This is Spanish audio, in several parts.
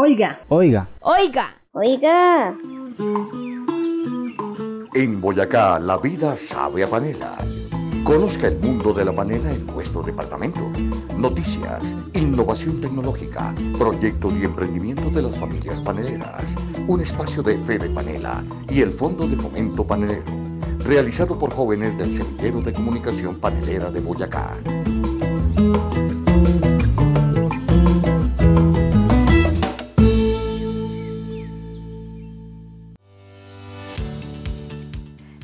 Oiga. Oiga. Oiga. Oiga. En Boyacá, la vida sabe a panela. Conozca el mundo de la panela en nuestro departamento. Noticias, innovación tecnológica, proyectos y emprendimientos de las familias paneleras. Un espacio de fe de panela y el Fondo de Fomento Panelero. Realizado por jóvenes del Semillero de Comunicación Panelera de Boyacá.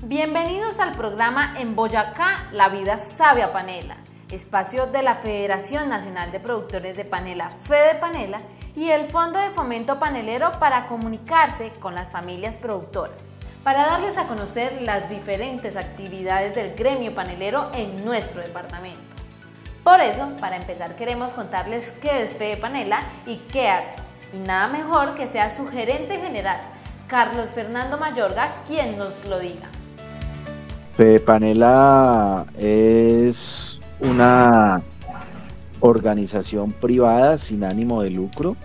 Bienvenidos al programa En Boyacá, la vida sabe a panela, espacio de la Federación Nacional de Productores de Panela, Fede Panela, y el Fondo de Fomento Panelero para comunicarse con las familias productoras, para darles a conocer las diferentes actividades del gremio panelero en nuestro departamento. Por eso, para empezar, queremos contarles qué es Fede Panela y qué hace. Y nada mejor que sea su gerente general, Carlos Fernando Mayorga, quien nos lo diga. Panela es una organización privada sin ánimo de lucro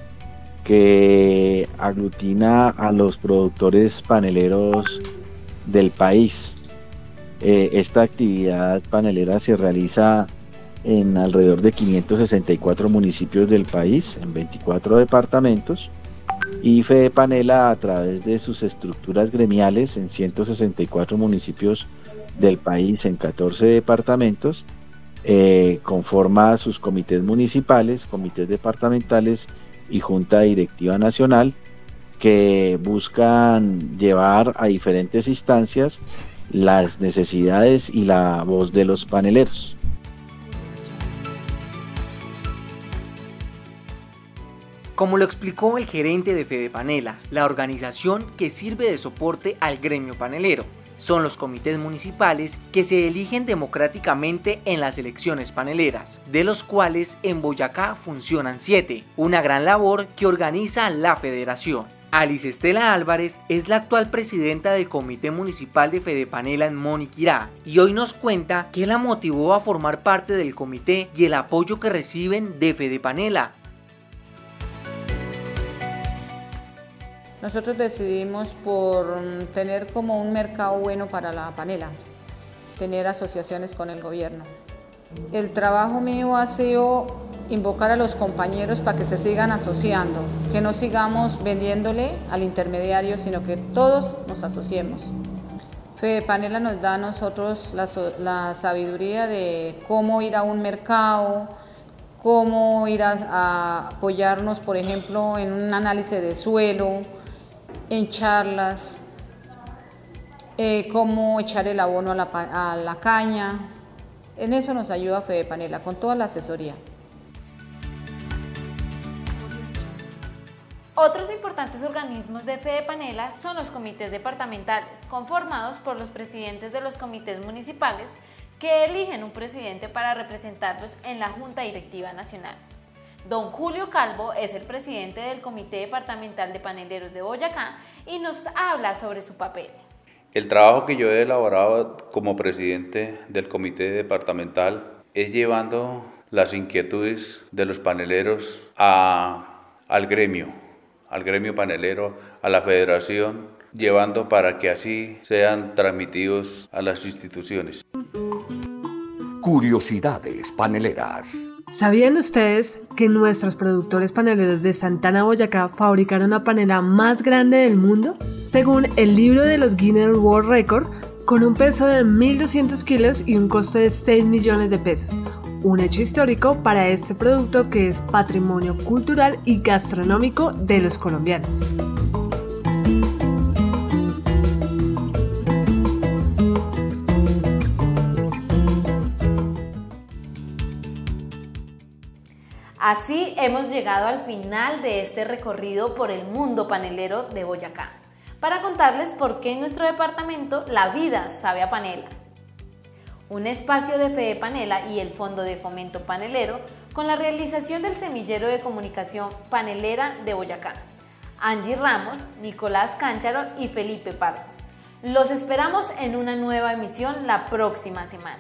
que aglutina a los productores paneleros del país. Eh, esta actividad panelera se realiza en alrededor de 564 municipios del país, en 24 departamentos, y Fede Panela a través de sus estructuras gremiales en 164 municipios del país en 14 departamentos, eh, conforma sus comités municipales, comités departamentales y junta directiva nacional que buscan llevar a diferentes instancias las necesidades y la voz de los paneleros. Como lo explicó el gerente de Fede Panela, la organización que sirve de soporte al gremio panelero, son los comités municipales que se eligen democráticamente en las elecciones paneleras, de los cuales en Boyacá funcionan siete, una gran labor que organiza la federación. Alice Estela Álvarez es la actual presidenta del Comité Municipal de Fedepanela en Moniquirá y hoy nos cuenta qué la motivó a formar parte del comité y el apoyo que reciben de Fedepanela Nosotros decidimos por tener como un mercado bueno para la panela, tener asociaciones con el gobierno. El trabajo mío ha sido invocar a los compañeros para que se sigan asociando, que no sigamos vendiéndole al intermediario, sino que todos nos asociemos. Fede Panela nos da a nosotros la, la, sabiduría de cómo ir a un mercado, cómo ir a, a apoyarnos, por ejemplo, en un análisis de suelo, en charlas, eh, cómo echar el abono a la, a la, caña. En eso nos ayuda Fede Panela, con toda la asesoría. Otros importantes organismos de Fede Panela son los comités departamentales, conformados por los presidentes de los comités municipales que eligen un presidente para representarlos en la Junta Directiva Nacional. Don Julio Calvo es el presidente del Comité Departamental de Paneleros de Boyacá y nos habla sobre su papel. El trabajo que yo he elaborado como presidente del Comité Departamental es llevando las inquietudes de los paneleros al gremio, al gremio panelero, a la federación, llevando para que así sean transmitidos a las instituciones. Curiosidades paneleras. ¿Sabían ustedes que nuestros productores paneleros de Santana, Boyacá fabricaron la panela más grande del mundo? Según el libro de los Guinness World Record, con un peso de 1.200 kilos y un costo de 6 millones de pesos. Un hecho histórico para este producto que es patrimonio cultural y gastronómico de los colombianos. Así hemos llegado al final de este recorrido por el mundo panelero de Boyacá, para contarles por qué en nuestro departamento la vida sabe a panela. Un espacio de Fede Panela y el Fondo de Fomento Panelero con la realización del semillero de comunicación panelera de Boyacá. Angie Ramos, Nicolás Cáncharo y Felipe Pardo. Los esperamos en una nueva emisión la próxima semana.